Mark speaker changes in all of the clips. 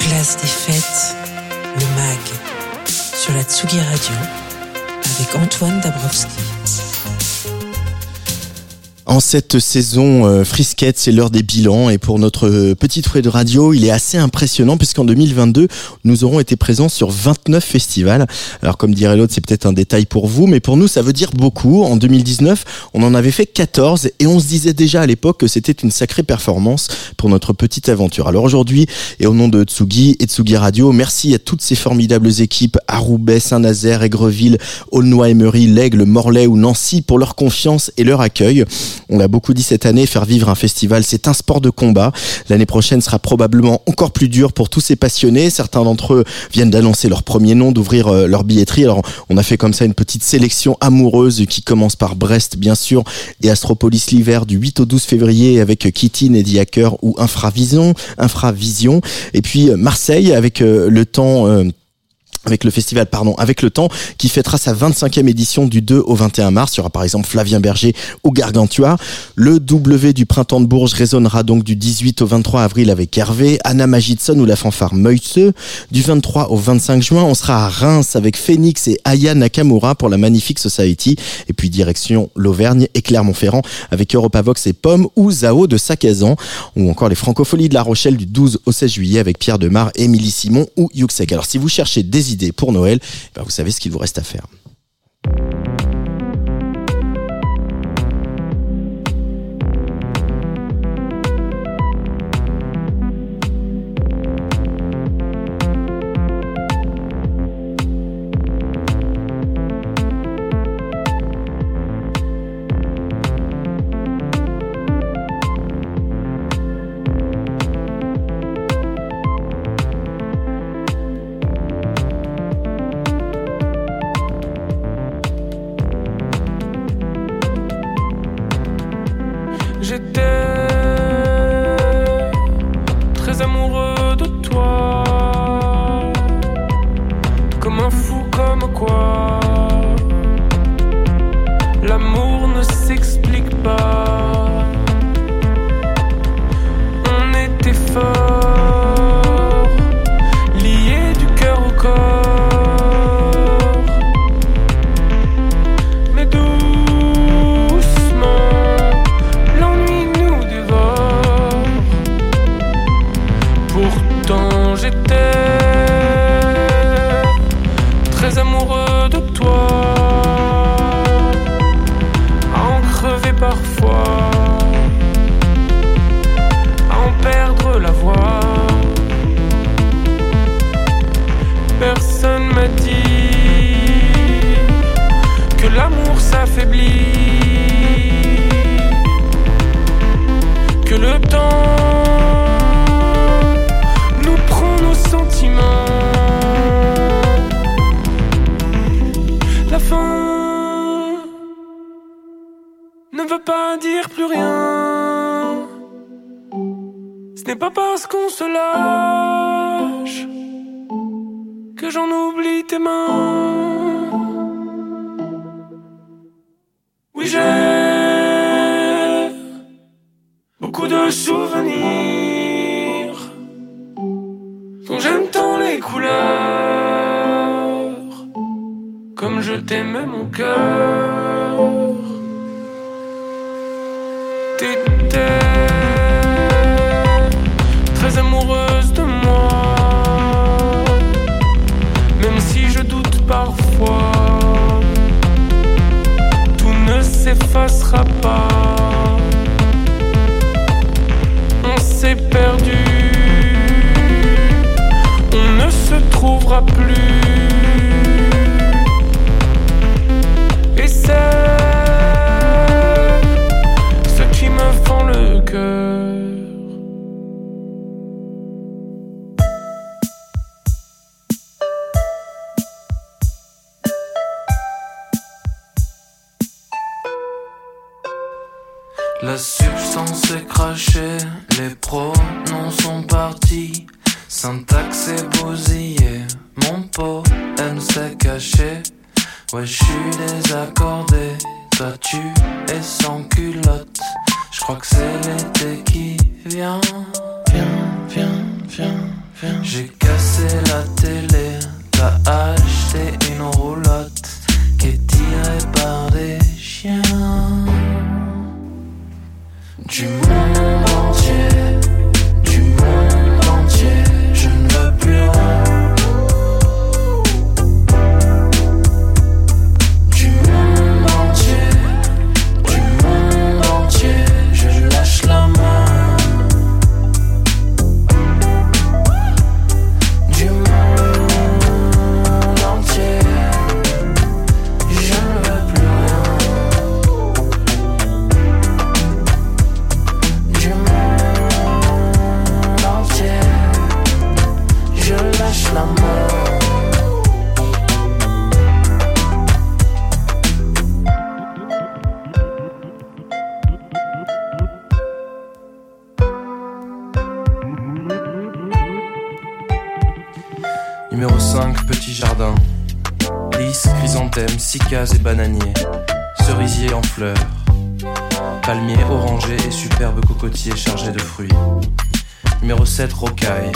Speaker 1: Place des fêtes, le MAG, sur la Tsugi Radio, avec Antoine Dabrowski.
Speaker 2: En cette saison euh, frisquette, c'est l'heure des bilans et pour notre euh, petite fouet de radio, il est assez impressionnant puisqu'en 2022, nous aurons été présents sur 29 festivals. Alors comme dirait l'autre, c'est peut-être un détail pour vous, mais pour nous, ça veut dire beaucoup. En 2019, on en avait fait 14 et on se disait déjà à l'époque que c'était une sacrée performance pour notre petite aventure. Alors aujourd'hui, et au nom de Tsugi et Tsugi Radio, merci à toutes ces formidables équipes à Roubaix, Saint-Nazaire, Aigreville, Aulnoy-Emery, L'Aigle, Morlaix ou Nancy pour leur confiance et leur accueil. On l'a beaucoup dit cette année, faire vivre un festival, c'est un sport de combat. L'année prochaine sera probablement encore plus dur pour tous ces passionnés. Certains d'entre eux viennent d'annoncer leur premier nom, d'ouvrir euh, leur billetterie. Alors, on a fait comme ça une petite sélection amoureuse qui commence par Brest, bien sûr, et Astropolis l'hiver du 8 au 12 février avec Kitty, Neddy Hacker ou Infravision, Infravision. Et puis euh, Marseille avec euh, le temps avec le festival pardon avec le temps qui fêtera sa 25e édition du 2 au 21 mars. Il y aura par exemple Flavien Berger ou Gargantua. Le W du printemps de Bourges résonnera donc du 18 au 23 avril avec Hervé Anna Magidson ou la fanfare Meutze. Du 23 au 25 juin on sera à Reims avec Phoenix et Aya Nakamura pour la Magnifique Society. Et puis direction l'Auvergne et Clermont-Ferrand avec Europavox et Pomme ou Zao de Sakazan. Ou encore les Francopholies de La Rochelle du 12 au 16 juillet avec Pierre Demar, Émilie Simon ou Yuxek. Alors si vous cherchez des idées pour Noël, eh ben, vous savez ce qu'il vous reste à faire.
Speaker 3: l'amour ne s'explique pas. ne veut pas dire plus rien.
Speaker 4: Ce n'est pas parce qu'on se lâche que j'en oublie tes mains. Oui, j'ai beaucoup de souvenirs dont j'aime tant les couleurs comme je t'aimais mon cœur. T'étais très amoureuse de moi, même si je doute parfois, tout ne s'effacera pas. On s'est perdu, on ne se trouvera plus. ceux qui me font le cœur. La substance est crachée, les
Speaker 3: pronoms sont partis, syntaxe est bousillée, mon pot poème s'est caché. Ouais,
Speaker 4: je suis désaccordé. Toi, tu es sans culotte. Je crois
Speaker 3: que c'est l'été qui vient. Viens, viens, viens, viens.
Speaker 4: J'ai cassé la télé, t'as acheté une roulotte qui est tirée par des chiens. Du monde cycas et bananier. Cerisier en fleurs. Palmier orangé et superbe cocotier chargé de fruits. Numéro 7, rocaille.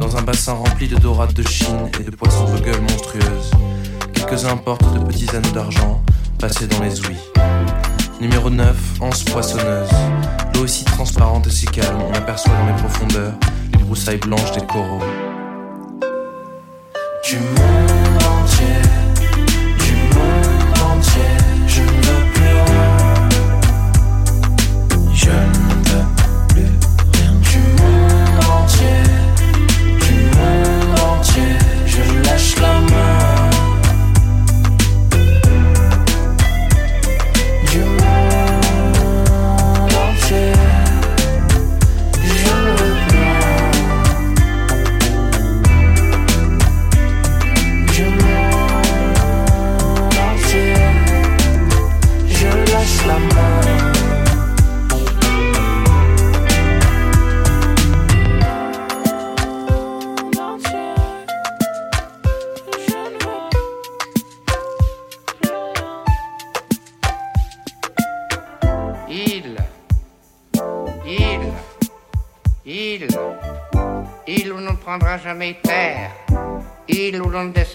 Speaker 4: Dans un bassin rempli de dorades de Chine et de poissons de gueule monstrueuses. Quelques-uns portent de petits anneaux d'argent passés dans les ouïes. Numéro 9, anse poissonneuse. L'eau si transparente et si calme, on aperçoit dans les profondeurs les broussailles blanches des coraux. Du monde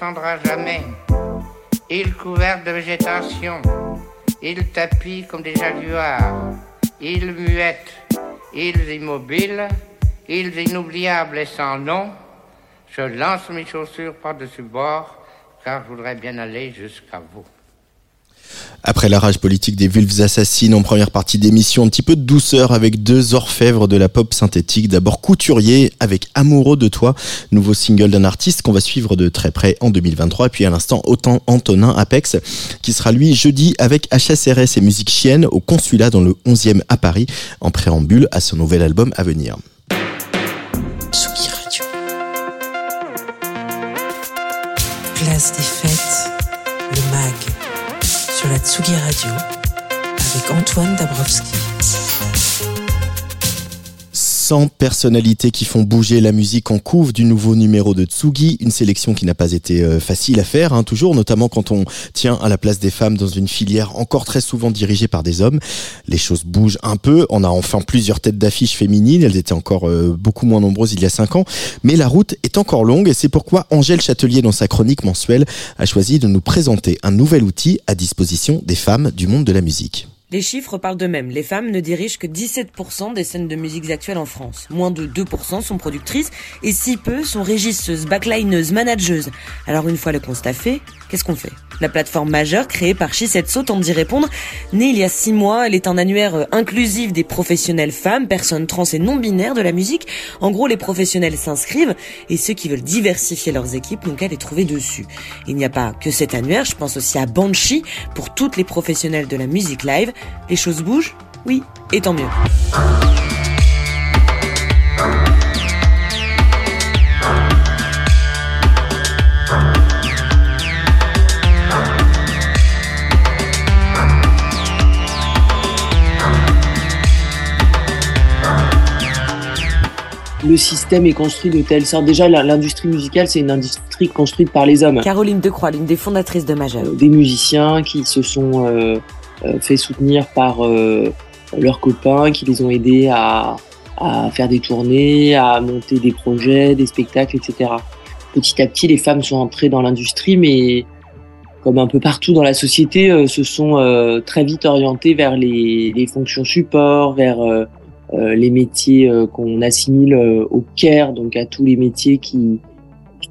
Speaker 5: descendra jamais, il couvert de végétation, il tapis comme des jaguars, il muette, îles immobiles, îles inoubliables et sans nom, je lance mes chaussures par-dessus bord, car je voudrais bien aller jusqu'à vous.
Speaker 2: Après la rage politique des vulves assassines en première partie d'émission, un petit peu de douceur avec deux orfèvres de la pop synthétique. D'abord Couturier avec Amoureux de toi, nouveau single d'un artiste qu'on va suivre de très près en 2023. Et puis à l'instant, autant Antonin Apex, qui sera lui jeudi avec HSRS et Musique Chienne au consulat dans le 11e à Paris, en préambule à son nouvel album à venir.
Speaker 1: Radio. Place des fêtes, le MAG, sur la Tsugi Radio, avec Antoine Dabrowski.
Speaker 2: 100 personnalités qui font bouger la musique en couve du nouveau numéro de Tsugi, une sélection qui n'a pas été euh, facile à faire, hein, toujours, notamment quand on tient à la place des femmes dans une filière encore très souvent dirigée par des hommes. Les choses bougent un peu, on a enfin plusieurs têtes d'affiches féminines, elles étaient encore euh, beaucoup moins nombreuses il y a 5 ans, mais la route est encore longue et c'est pourquoi Angèle Châtelier, dans sa chronique mensuelle, a choisi de nous présenter un nouvel outil à disposition des femmes du monde de la musique.
Speaker 6: Les chiffres parlent d'eux-mêmes. Les femmes ne dirigent que 17% des scènes de musique actuelles en France. Moins de 2% sont productrices et si peu sont régisseuses, backlineuses, manageuses. Alors une fois le constat fait, qu'est-ce qu'on fait? La plateforme majeure créée par Shisetsu tente d'y répondre. Née il y a 6 mois, elle est un annuaire euh, inclusif des professionnels femmes, personnes trans et non binaires de la musique. En gros, les professionnels s'inscrivent et ceux qui veulent diversifier leurs équipes n'ont qu'à les trouver dessus. Il n'y a pas que cet annuaire, je pense aussi à Banshee pour toutes les professionnels de la musique live. Les choses bougent Oui, et tant mieux.
Speaker 7: Le système est construit de telle sorte. Déjà, l'industrie musicale, c'est une industrie construite par les hommes.
Speaker 6: Caroline Decroix, l'une des fondatrices de Majeur.
Speaker 7: Euh, Des musiciens qui se sont euh, euh, fait soutenir par euh, leurs copains qui les ont aidés à, à faire des tournées, à monter des projets, des spectacles, etc. Petit à petit, les femmes sont entrées dans l'industrie, mais comme un peu partout dans la société, euh, se sont euh, très vite orientées vers les, les fonctions support, vers euh, les métiers qu'on assimile au care, donc à tous les métiers qui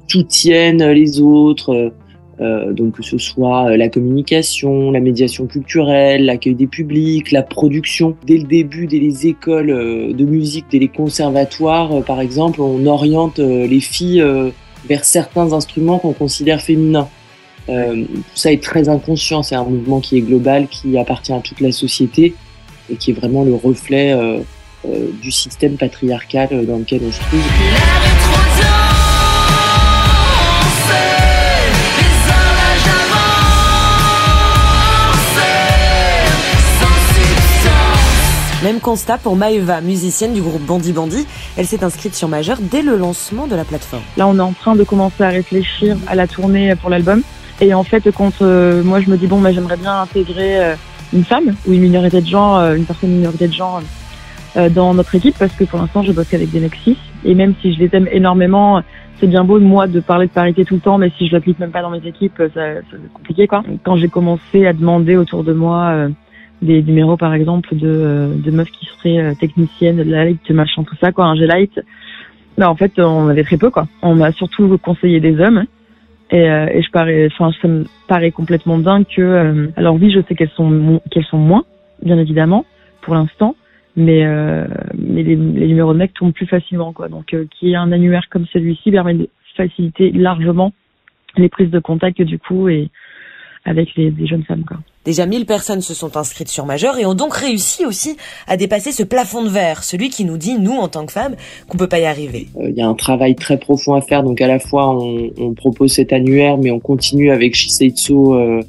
Speaker 7: soutiennent les autres, euh, donc que ce soit la communication, la médiation culturelle, l'accueil des publics, la production. Dès le début, dès les écoles de musique, dès les conservatoires, par exemple, on oriente les filles vers certains instruments qu'on considère féminins. Euh, tout ça est très inconscient, c'est un mouvement qui est global, qui appartient à toute la société et qui est vraiment le reflet euh, euh, du système patriarcal dans lequel on se trouve.
Speaker 6: Même constat pour Maeva, musicienne du groupe Bandi Bandi. Elle s'est inscrite sur Majeur dès le lancement de la plateforme.
Speaker 8: Là, on est en train de commencer à réfléchir à la tournée pour l'album. Et en fait, quand euh, moi je me dis bon, bah, j'aimerais bien intégrer euh, une femme ou une minorité de genre, euh, une personne minorité de genre dans notre équipe, parce que pour l'instant je bosse avec des mecs. Et même si je les aime énormément, c'est bien beau moi de parler de parité tout le temps, mais si je l'applique même pas dans mes équipes, c'est compliqué quoi. Quand j'ai commencé à demander autour de moi des numéros par exemple de, de meufs qui seraient techniciennes, de light, machin, tout ça quoi, un G-Light, bah, en fait on avait très peu quoi. On m'a surtout conseillé des hommes. Et, euh, et je parais, enfin, ça me paraît complètement dingue que, euh, alors oui, je sais qu'elles sont, qu'elles sont moins, bien évidemment, pour l'instant, mais, euh, mais les, les, numéros de mecs tombent plus facilement, quoi. Donc, qu'il y ait un annuaire comme celui-ci permet de faciliter largement les prises de contact, du coup, et avec les, les jeunes femmes, quoi.
Speaker 6: Déjà 1000 personnes se sont inscrites sur Majeur et ont donc réussi aussi à dépasser ce plafond de verre, celui qui nous dit, nous, en tant que femmes, qu'on peut pas y arriver.
Speaker 7: Il y a un travail très profond à faire, donc à la fois on, on propose cet annuaire, mais on continue avec Shiseitsu euh,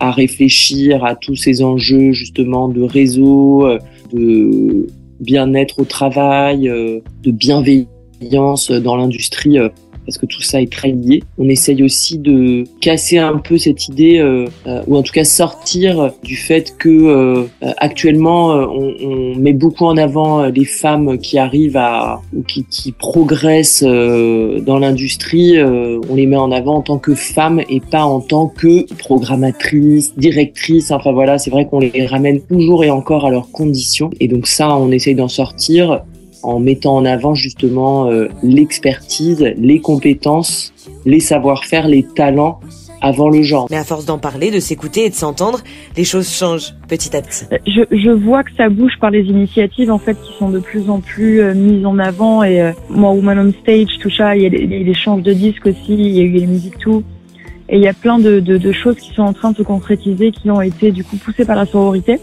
Speaker 7: à réfléchir à tous ces enjeux justement de réseau, euh, de bien-être au travail, euh, de bienveillance dans l'industrie parce que tout ça est très lié. On essaye aussi de casser un peu cette idée, euh, euh, ou en tout cas sortir du fait que euh, actuellement on, on, met beaucoup en avant les femmes qui arrivent à ou qui, qui progressent dans l'industrie. on les met en avant en tant que femmes et pas en tant que programmatrices, directrices. Enfin voilà, c'est vrai qu'on les ramène toujours et encore à leurs conditions. Et donc ça, on essaye d'en sortir en mettant en avant justement euh, l'expertise, les compétences, les savoir-faire, les talents avant le genre.
Speaker 6: Mais à force d'en parler, de s'écouter et de s'entendre, les choses changent petit à petit.
Speaker 8: Euh, je, je, vois que ça bouge par les initiatives en fait qui sont de plus en plus euh, mises en avant et euh, moi Woman on Stage, tout ça, il y a des, échanges de disques aussi, il y a eu les musiques tout. Et il y a plein de, de, de, choses qui sont en train de se concrétiser, qui ont été du coup poussées par la sororité.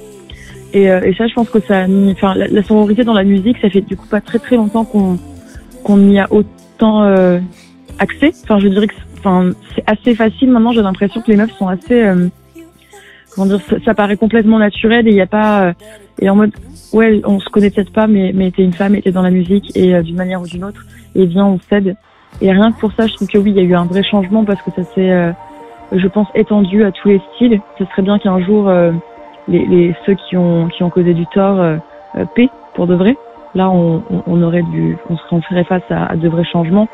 Speaker 8: Et, euh, et, ça, je pense que ça enfin, la, la, sororité dans la musique, ça fait du coup pas très très longtemps qu'on qu'on y a autant euh, accès. Enfin, je dirais que, enfin, c'est assez facile maintenant. J'ai l'impression que les meufs sont assez, euh, comment dire, ça, paraît complètement naturel et il n'y a pas, euh, et en mode, ouais, on se connaît peut-être pas, mais mais t'es une femme t'es dans la musique et euh, d'une manière ou d'une autre, et bien on cède. Et rien que pour ça, je trouve que oui, il y a eu un vrai changement parce que ça s'est, je pense, étendu à tous les styles. Ce serait bien qu'un jour les, les, ceux qui ont, qui ont causé du tort euh, euh paient pour de vrai. Là, on, on, aurait dû, on serait, face à, à de vrais changements.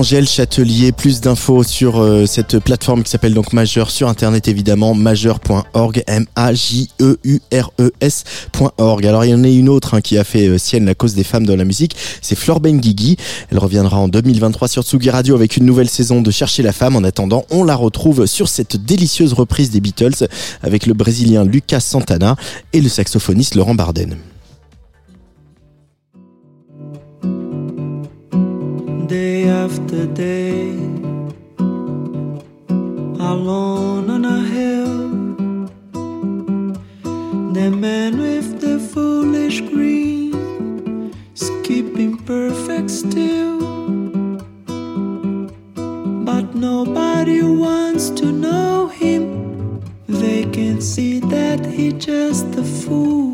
Speaker 2: Angèle Châtelier. Plus d'infos sur euh, cette plateforme qui s'appelle donc Majeur sur internet évidemment majeur.org M A J E U R E S.org. Alors il y en a une autre hein, qui a fait euh, sienne la cause des femmes dans la musique, c'est Flore Benguigui. Elle reviendra en 2023 sur Tsugi Radio avec une nouvelle saison de Chercher la femme. En attendant, on la retrouve sur cette délicieuse reprise des Beatles avec le brésilien Lucas Santana et le saxophoniste Laurent Barden.
Speaker 9: Day after day, alone on a hill. The man with the foolish green is keeping perfect still. But nobody wants to know him. They can see that he's just a fool.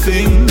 Speaker 10: Things.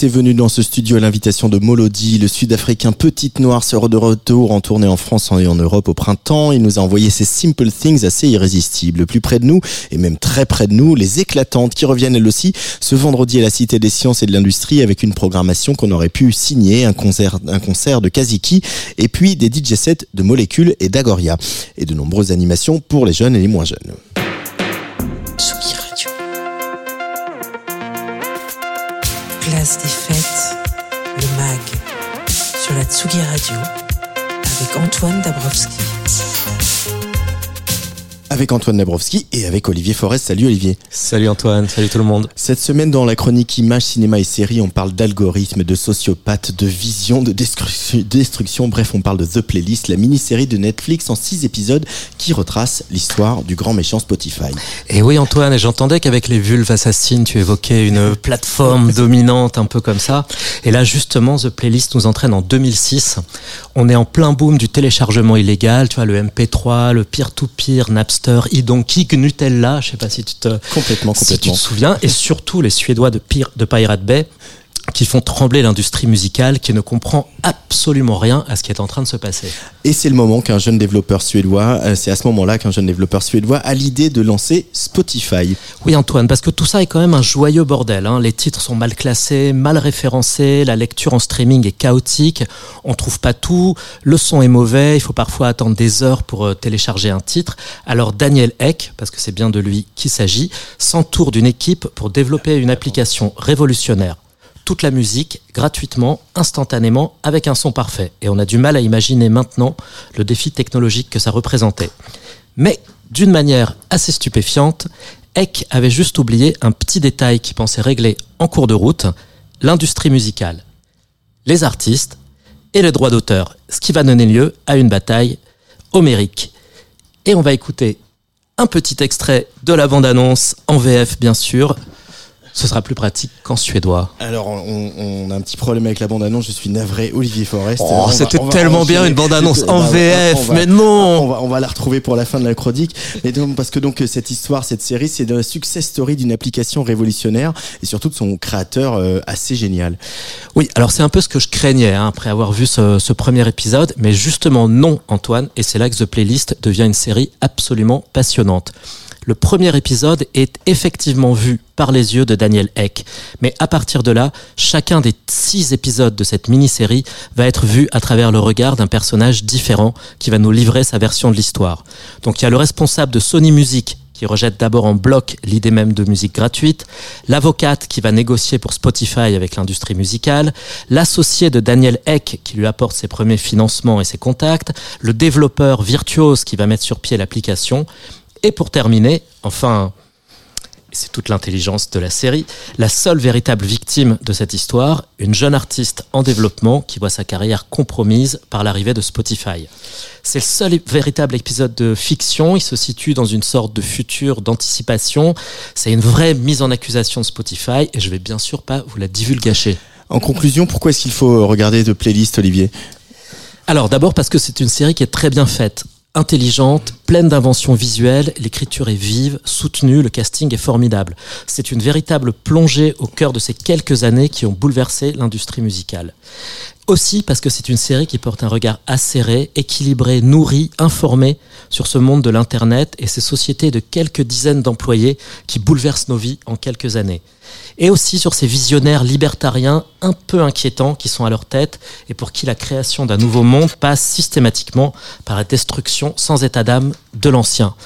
Speaker 2: Était venu dans ce studio à l'invitation de Molody, le sud-africain Petite Noire sera de retour en tournée en France et en Europe au printemps. Il nous a envoyé ces Simple Things assez irrésistibles. Plus près de nous, et même très près de nous, les éclatantes qui reviennent elles aussi ce vendredi à la Cité des Sciences et de l'Industrie avec une programmation qu'on aurait pu signer, un concert, un concert de Kaziki et puis des DJ sets de Molécules et d'Agoria et de nombreuses animations pour les jeunes et les moins jeunes.
Speaker 1: Place des fêtes, le MAG, sur la Tsugi Radio, avec Antoine Dabrowski.
Speaker 2: Avec Antoine Dabrowski et avec Olivier Forest. Salut Olivier.
Speaker 11: Salut Antoine, salut tout le monde.
Speaker 2: Cette semaine, dans la chronique Images, Cinéma et Séries, on parle d'algorithmes, de sociopathes, de vision, de destruction, destruction. Bref, on parle de The Playlist, la mini-série de Netflix en six épisodes qui retrace l'histoire du grand méchant Spotify.
Speaker 11: Et oui Antoine, et j'entendais qu'avec les vulves assassines, tu évoquais une plateforme dominante un peu comme ça. Et là justement, The Playlist nous entraîne en 2006. On est en plein boom du téléchargement illégal, tu vois, le MP3, le peer-to-peer, Napster, iDonkey, Nutella, je sais pas si tu te,
Speaker 2: Complètement,
Speaker 11: si tu
Speaker 2: complètement.
Speaker 11: te souviens, et surtout les Suédois de, Pir- de Pirate Bay qui font trembler l'industrie musicale qui ne comprend absolument rien à ce qui est en train de se passer.
Speaker 2: Et c'est le moment qu'un jeune développeur suédois, euh, c'est à ce moment-là qu'un jeune développeur suédois a l'idée de lancer Spotify.
Speaker 11: Oui Antoine, parce que tout ça est quand même un joyeux bordel. hein. Les titres sont mal classés, mal référencés, la lecture en streaming est chaotique, on trouve pas tout, le son est mauvais, il faut parfois attendre des heures pour euh, télécharger un titre. Alors Daniel Eck, parce que c'est bien de lui qu'il s'agit, s'entoure d'une équipe pour développer une application révolutionnaire. Toute la musique, gratuitement, instantanément, avec un son parfait. Et on a du mal à imaginer maintenant le défi technologique que ça représentait. Mais d'une manière assez stupéfiante, Eck avait juste oublié un petit détail qu'il pensait régler en cours de route, l'industrie musicale, les artistes et les droits d'auteur, ce qui va donner lieu à une bataille homérique. Et on va écouter un petit extrait de la bande-annonce en VF bien sûr. Ce sera plus pratique qu'en suédois.
Speaker 2: Alors, on, on a un petit problème avec la bande-annonce, je suis navré, Olivier Forest.
Speaker 11: Oh, c'était tellement bien une bande-annonce en VF,
Speaker 2: va-
Speaker 11: mais non
Speaker 2: on va, on va la retrouver pour la fin de la chronique. Mais donc, parce que donc cette histoire, cette série, c'est la success story d'une application révolutionnaire et surtout de son créateur euh, assez génial.
Speaker 11: Oui, alors c'est un peu ce que je craignais hein, après avoir vu ce, ce premier épisode, mais justement non, Antoine, et c'est là que The Playlist devient une série absolument passionnante. Le premier épisode est effectivement vu par les yeux de Daniel Eck. Mais à partir de là, chacun des six épisodes de cette mini-série va être vu à travers le regard d'un personnage différent qui va nous livrer sa version de l'histoire. Donc il y a le responsable de Sony Music qui rejette d'abord en bloc l'idée même de musique gratuite, l'avocate qui va négocier pour Spotify avec l'industrie musicale, l'associé de Daniel Eck qui lui apporte ses premiers financements et ses contacts, le développeur virtuose qui va mettre sur pied l'application, et pour terminer, enfin, c'est toute l'intelligence de la série, la seule véritable victime de cette histoire, une jeune artiste en développement qui voit sa carrière compromise par l'arrivée de Spotify. C'est le seul véritable épisode de fiction, il se situe dans une sorte de futur d'anticipation, c'est une vraie mise en accusation de Spotify et je vais bien sûr pas vous la divulgacher.
Speaker 2: En conclusion, pourquoi est-ce qu'il faut regarder de playlist, Olivier?
Speaker 11: Alors d'abord parce que c'est une série qui est très bien faite intelligente, pleine d'inventions visuelles, l'écriture est vive, soutenue, le casting est formidable. C'est une véritable plongée au cœur de ces quelques années qui ont bouleversé l'industrie musicale. Aussi parce que c'est une série qui porte un regard acéré, équilibré, nourri, informé sur ce monde de l'Internet et ces sociétés de quelques dizaines d'employés qui bouleversent nos vies en quelques années. Et aussi sur ces visionnaires libertariens un peu inquiétants qui sont à leur tête et pour qui la création d'un nouveau monde passe systématiquement par la destruction sans état d'âme de l'ancien.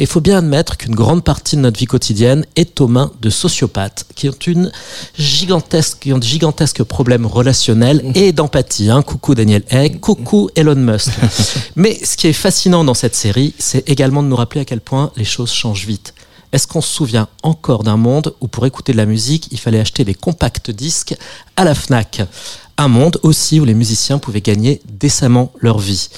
Speaker 11: Et il faut bien admettre qu'une grande partie de notre vie quotidienne est aux mains de sociopathes qui ont une gigantesque, qui ont de gigantesques problèmes relationnels et d'empathie. Hein. Coucou Daniel Egg, coucou Elon Musk. Mais ce qui est fascinant dans cette série, c'est également de nous rappeler à quel point les choses changent vite. Est-ce qu'on se souvient encore d'un monde où pour écouter de la musique, il fallait acheter des compacts disques à la FNAC? Un monde aussi où les musiciens pouvaient gagner décemment leur vie.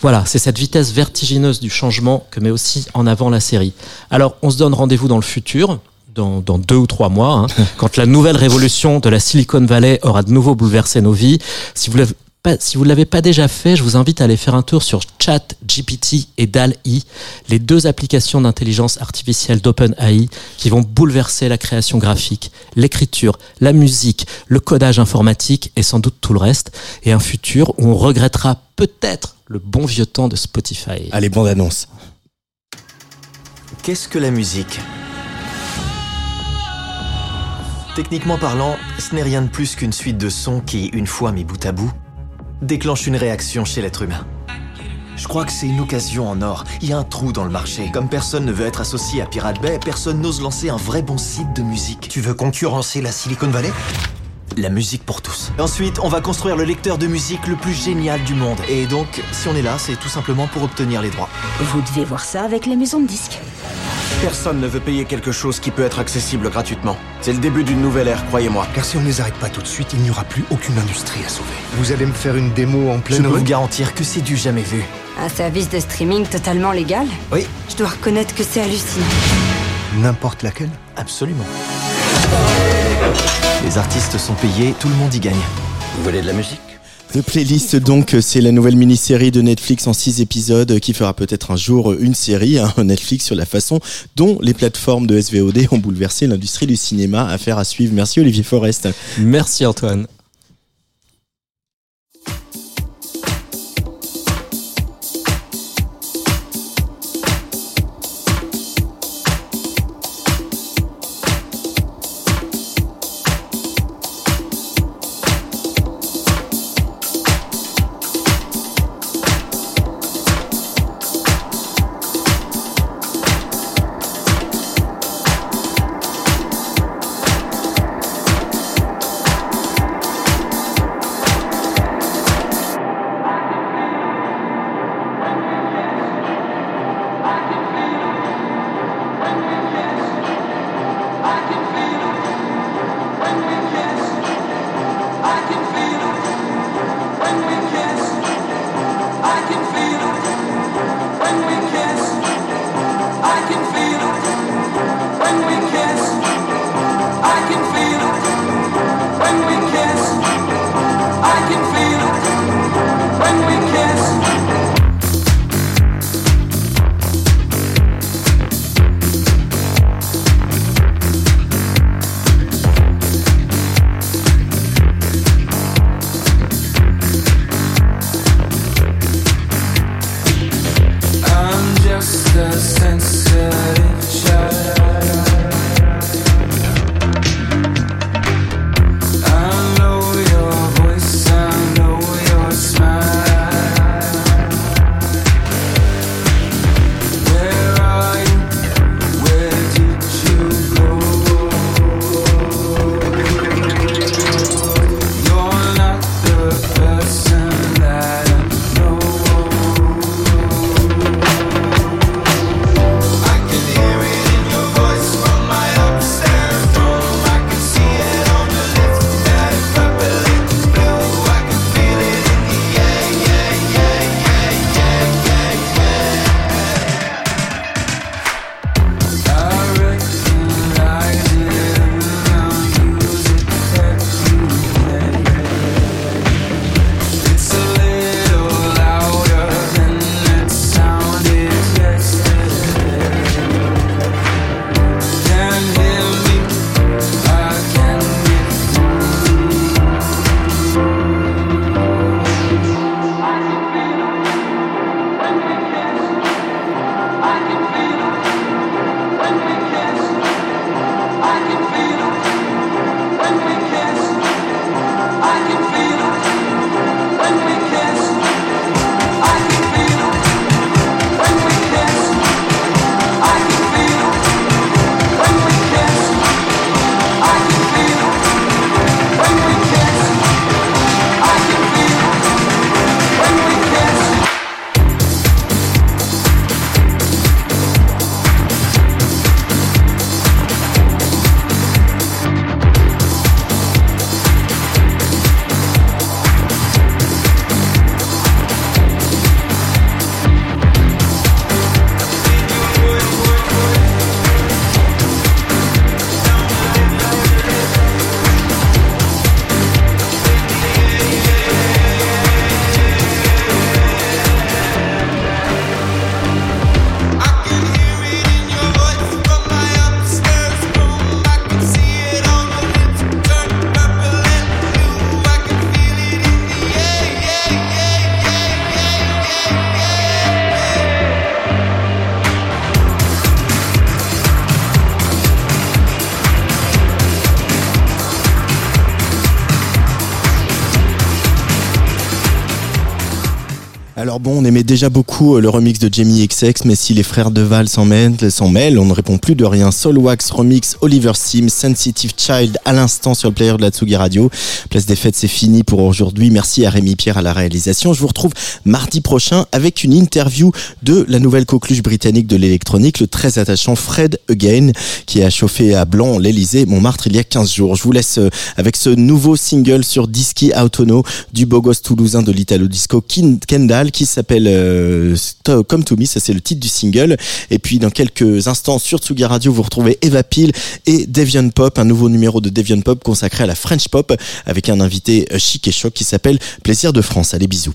Speaker 11: Voilà, c'est cette vitesse vertigineuse du changement que met aussi en avant la série. Alors, on se donne rendez-vous dans le futur, dans, dans, deux ou trois mois, hein, quand la nouvelle révolution de la Silicon Valley aura de nouveau bouleversé nos vies. Si vous pas, si vous ne l'avez pas déjà fait, je vous invite à aller faire un tour sur ChatGPT et DAL-E, les deux applications d'intelligence artificielle d'OpenAI qui vont bouleverser la création graphique, l'écriture, la musique, le codage informatique et sans doute tout le reste, et un futur où on regrettera peut-être le bon vieux temps de Spotify.
Speaker 2: Allez, bande annonce.
Speaker 12: Qu'est-ce que la musique? Techniquement parlant, ce n'est rien de plus qu'une suite de sons qui, une fois mis bout à bout, déclenche une réaction chez l'être humain. Je crois que c'est une occasion en or. Il y a un trou dans le marché. Comme personne ne veut être associé à Pirate Bay, personne n'ose lancer un vrai bon site de musique.
Speaker 13: Tu veux concurrencer la Silicon Valley?
Speaker 12: La musique pour tous. Ensuite, on va construire le lecteur de musique le plus génial du monde. Et donc, si on est là, c'est tout simplement pour obtenir les droits.
Speaker 14: Vous devez voir ça avec les maisons de disques.
Speaker 13: Personne ne veut payer quelque chose qui peut être accessible gratuitement. C'est le début d'une nouvelle ère, croyez-moi.
Speaker 15: Car si on ne les arrête pas tout de suite, il n'y aura plus aucune industrie à sauver. Vous allez me faire une démo en pleine
Speaker 12: Je peux vous garantir que c'est du jamais vu.
Speaker 14: Un service de streaming totalement légal
Speaker 12: Oui,
Speaker 14: Je dois reconnaître que c'est hallucinant.
Speaker 15: N'importe laquelle
Speaker 12: absolument. Les artistes sont payés, tout le monde y gagne.
Speaker 13: Vous voulez de la musique?
Speaker 2: The Playlist, donc, c'est la nouvelle mini-série de Netflix en six épisodes qui fera peut-être un jour une série, hein, Netflix, sur la façon dont les plateformes de SVOD ont bouleversé l'industrie du cinéma. Affaire à suivre. Merci Olivier Forest.
Speaker 11: Merci Antoine.
Speaker 2: Alors bon, on aimait déjà beaucoup euh, le remix de Jamie XX, mais si les frères Deval s'en mêlent, s'en mêlent, on ne répond plus de rien. Soul Wax remix Oliver Sim, Sensitive Child à l'instant sur le player de la Tsugi Radio. Place des fêtes, c'est fini pour aujourd'hui. Merci à Rémi Pierre à la réalisation. Je vous retrouve mardi prochain avec une interview de la nouvelle coqueluche britannique de l'électronique, le très attachant Fred Again, qui a chauffé à blanc l'Elysée, Montmartre, il y a 15 jours. Je vous laisse euh, avec ce nouveau single sur Disky Autono du beau gosse toulousain de l'Italo Disco Kin- Qui s'appelle euh, Come to Me, ça c'est le titre du single. Et puis dans quelques instants sur Tsugi Radio, vous retrouvez Eva Peel et Deviant Pop, un nouveau numéro de Deviant Pop consacré à la French Pop avec un invité euh, chic et choc qui s'appelle Plaisir de France. Allez bisous.